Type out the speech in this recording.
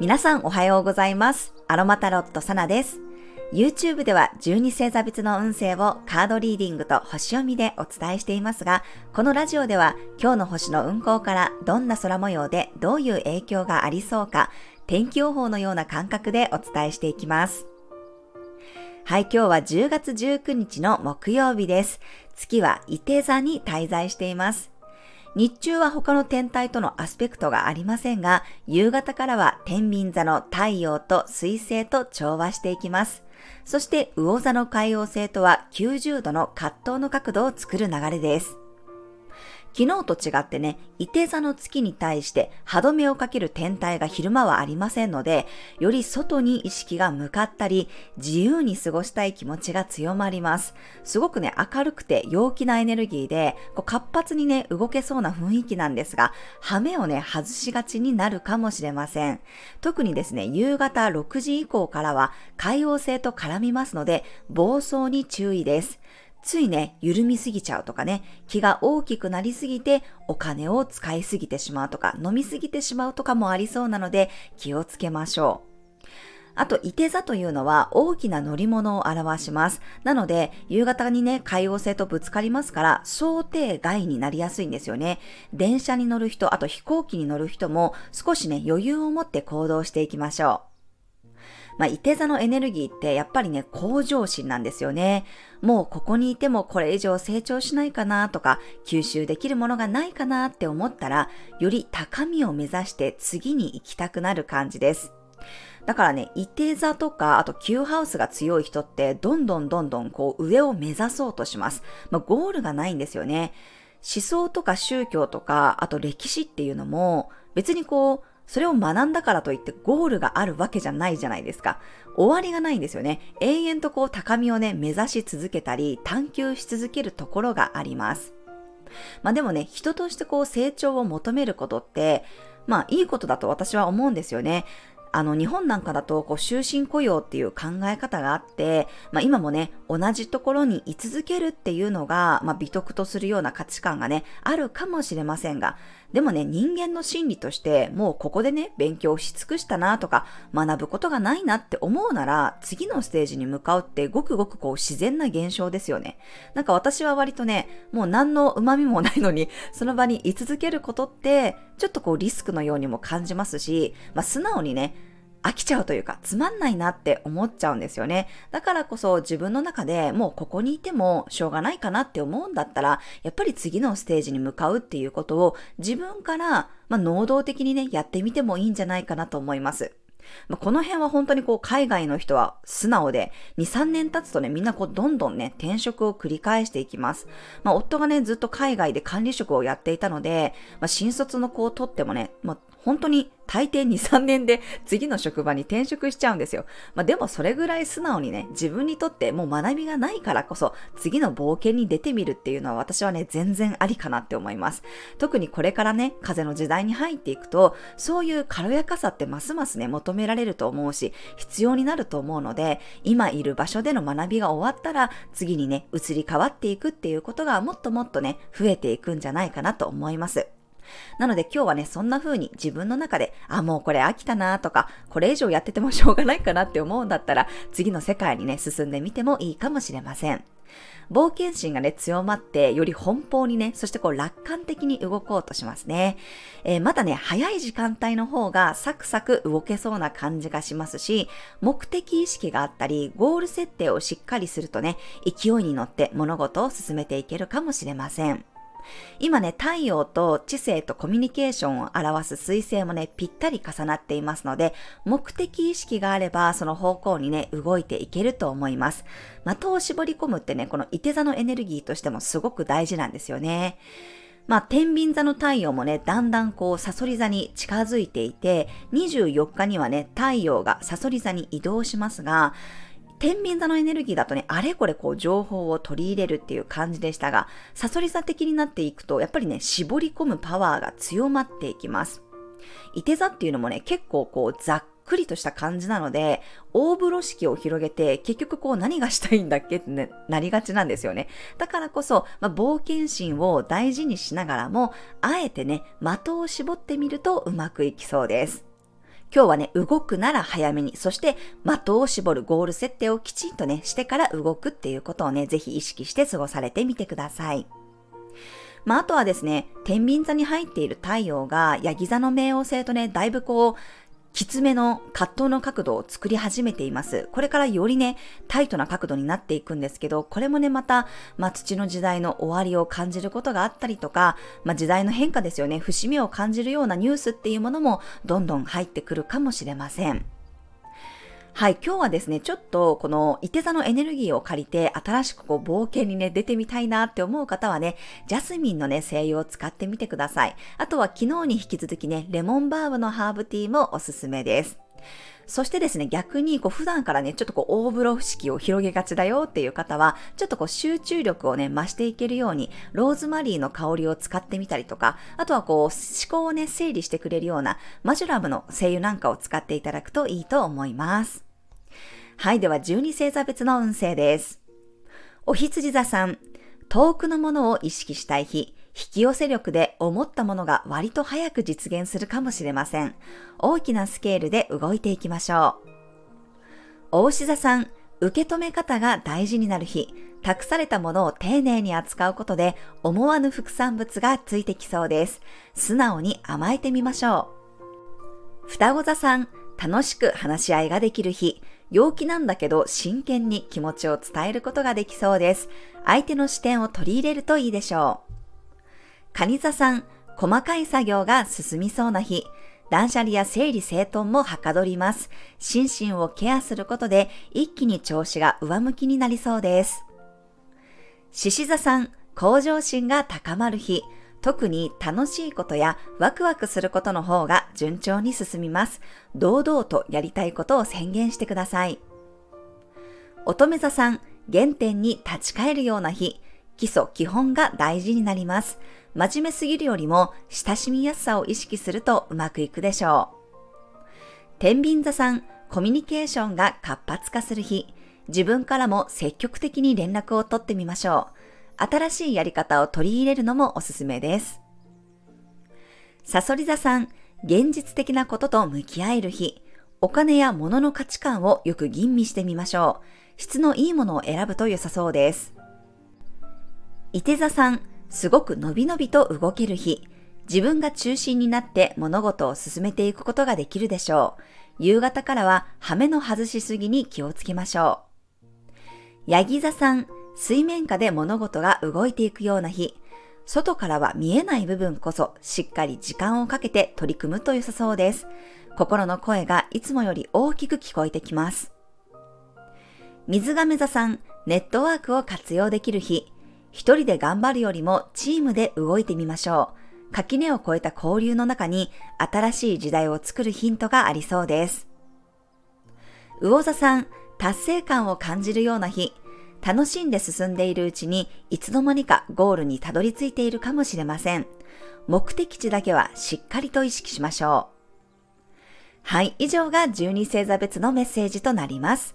皆さんおはようございます。アロマタロットサナです。YouTube では12星座別の運勢をカードリーディングと星読みでお伝えしていますが、このラジオでは今日の星の運行からどんな空模様でどういう影響がありそうか、天気予報のような感覚でお伝えしていきます。はい、今日は10月19日の木曜日です。月は伊手座に滞在しています。日中は他の天体とのアスペクトがありませんが、夕方からは天秤座の太陽と水星と調和していきます。そして魚座の海王星とは90度の葛藤の角度を作る流れです。昨日と違ってね、伊手座の月に対して歯止めをかける天体が昼間はありませんので、より外に意識が向かったり、自由に過ごしたい気持ちが強まります。すごくね、明るくて陽気なエネルギーで、こう活発にね、動けそうな雰囲気なんですが、羽目をね、外しがちになるかもしれません。特にですね、夕方6時以降からは海王星と絡みますので、暴走に注意です。ついね、緩みすぎちゃうとかね、気が大きくなりすぎてお金を使いすぎてしまうとか、飲みすぎてしまうとかもありそうなので気をつけましょう。あと、いて座というのは大きな乗り物を表します。なので、夕方にね、海王星とぶつかりますから、想定外になりやすいんですよね。電車に乗る人、あと飛行機に乗る人も少しね、余裕を持って行動していきましょう。まあ、いて座のエネルギーってやっぱりね、向上心なんですよね。もうここにいてもこれ以上成長しないかなとか、吸収できるものがないかなって思ったら、より高みを目指して次に行きたくなる感じです。だからね、いて座とか、あと Q ハウスが強い人って、どんどんどんどんこう上を目指そうとします。まあ、ゴールがないんですよね。思想とか宗教とか、あと歴史っていうのも、別にこう、それを学んだからといってゴールがあるわけじゃないじゃないですか。終わりがないんですよね。永遠とこう高みをね、目指し続けたり、探求し続けるところがあります。まあでもね、人としてこう成長を求めることって、まあいいことだと私は思うんですよね。あの、日本なんかだと、こう、終身雇用っていう考え方があって、まあ今もね、同じところに居続けるっていうのが、まあ美徳とするような価値観がね、あるかもしれませんが、でもね、人間の心理として、もうここでね、勉強し尽くしたなとか、学ぶことがないなって思うなら、次のステージに向かうってごくごくこう自然な現象ですよね。なんか私は割とね、もう何の旨味もないのに、その場に居続けることって、ちょっとこうリスクのようにも感じますし、まあ素直にね、飽きちゃうというか、つまんないなって思っちゃうんですよね。だからこそ自分の中でもうここにいてもしょうがないかなって思うんだったら、やっぱり次のステージに向かうっていうことを自分から、まあ、能動的にね、やってみてもいいんじゃないかなと思います。まあ、この辺は本当にこう海外の人は素直で、2、3年経つとね、みんなこうどんどんね、転職を繰り返していきます。まあ、夫がね、ずっと海外で管理職をやっていたので、まあ、新卒の子を取ってもね、まあ、本当に大抵2、3年で次の職場に転職しちゃうんですよ。まあでもそれぐらい素直にね、自分にとってもう学びがないからこそ、次の冒険に出てみるっていうのは私はね、全然ありかなって思います。特にこれからね、風の時代に入っていくと、そういう軽やかさってますますね、求められると思うし、必要になると思うので、今いる場所での学びが終わったら、次にね、移り変わっていくっていうことがもっともっとね、増えていくんじゃないかなと思います。なので今日はね、そんな風に自分の中で、あ、もうこれ飽きたなとか、これ以上やっててもしょうがないかなって思うんだったら、次の世界にね、進んでみてもいいかもしれません。冒険心がね、強まって、より奔放にね、そしてこう楽観的に動こうとしますね。えー、まだね、早い時間帯の方がサクサク動けそうな感じがしますし、目的意識があったり、ゴール設定をしっかりするとね、勢いに乗って物事を進めていけるかもしれません。今ね、太陽と知性とコミュニケーションを表す水星もね、ぴったり重なっていますので、目的意識があれば、その方向にね、動いていけると思います。的を絞り込むってね、この伊手座のエネルギーとしてもすごく大事なんですよね。まあ、天秤座の太陽もね、だんだんこう、サソリ座に近づいていて、24日にはね、太陽がサソリ座に移動しますが、天秤座のエネルギーだとね、あれこれこう情報を取り入れるっていう感じでしたが、サソリ座的になっていくと、やっぱりね、絞り込むパワーが強まっていきます。伊手座っていうのもね、結構こうざっくりとした感じなので、大風呂敷を広げて、結局こう何がしたいんだっけって、ね、なりがちなんですよね。だからこそ、まあ、冒険心を大事にしながらも、あえてね、的を絞ってみるとうまくいきそうです。今日はね、動くなら早めに、そして的を絞るゴール設定をきちんとね、してから動くっていうことをね、ぜひ意識して過ごされてみてください。まあ、あとはですね、天秤座に入っている太陽が、ヤギ座の冥王星とね、だいぶこう、きつめの葛藤の角度を作り始めています。これからよりね、タイトな角度になっていくんですけど、これもね、また、まあ、土の時代の終わりを感じることがあったりとか、まあ、時代の変化ですよね、節目を感じるようなニュースっていうものも、どんどん入ってくるかもしれません。はい、今日はですね、ちょっとこの伊手座のエネルギーを借りて新しくこう冒険にね、出てみたいなって思う方はね、ジャスミンのね、精油を使ってみてください。あとは昨日に引き続きね、レモンバーブのハーブティーもおすすめです。そしてですね、逆にこう普段からね、ちょっとこう大風呂敷を広げがちだよっていう方は、ちょっとこう集中力をね、増していけるように、ローズマリーの香りを使ってみたりとか、あとはこう思考をね、整理してくれるようなマジュラムの精油なんかを使っていただくといいと思います。はい、では12星座別の運勢です。お羊座さん、遠くのものを意識したい日、引き寄せ力で思ったものが割と早く実現するかもしれません。大きなスケールで動いていきましょう。大牛座さん、受け止め方が大事になる日、託されたものを丁寧に扱うことで思わぬ副産物がついてきそうです。素直に甘えてみましょう。双子座さん、楽しく話し合いができる日、陽気なんだけど真剣に気持ちを伝えることができそうです。相手の視点を取り入れるといいでしょう。カニ座さん、細かい作業が進みそうな日、断捨離や整理整頓もはかどります。心身をケアすることで一気に調子が上向きになりそうです。獅子座さん、向上心が高まる日、特に楽しいことやワクワクすることの方が順調に進みます。堂々とやりたいことを宣言してください。乙女座さん、原点に立ち返るような日、基礎基本が大事になります。真面目すぎるよりも親しみやすさを意識するとうまくいくでしょう。天秤座さん、コミュニケーションが活発化する日、自分からも積極的に連絡を取ってみましょう。新しいやり方を取り入れるのもおすすめです。サソリ座さん、現実的なことと向き合える日、お金や物の価値観をよく吟味してみましょう。質のいいものを選ぶと良さそうです。伊手座さん、すごくのびのびと動ける日、自分が中心になって物事を進めていくことができるでしょう。夕方からは羽目の外しすぎに気をつけましょう。ヤギ座さん、水面下で物事が動いていくような日、外からは見えない部分こそしっかり時間をかけて取り組むと良さそうです。心の声がいつもより大きく聞こえてきます。水亀座さん、ネットワークを活用できる日、一人で頑張るよりもチームで動いてみましょう。垣根を越えた交流の中に新しい時代を作るヒントがありそうです。魚座さん、達成感を感じるような日、楽しんで進んでいるうちにいつの間にかゴールにたどり着いているかもしれません。目的地だけはしっかりと意識しましょう。はい、以上が12星座別のメッセージとなります。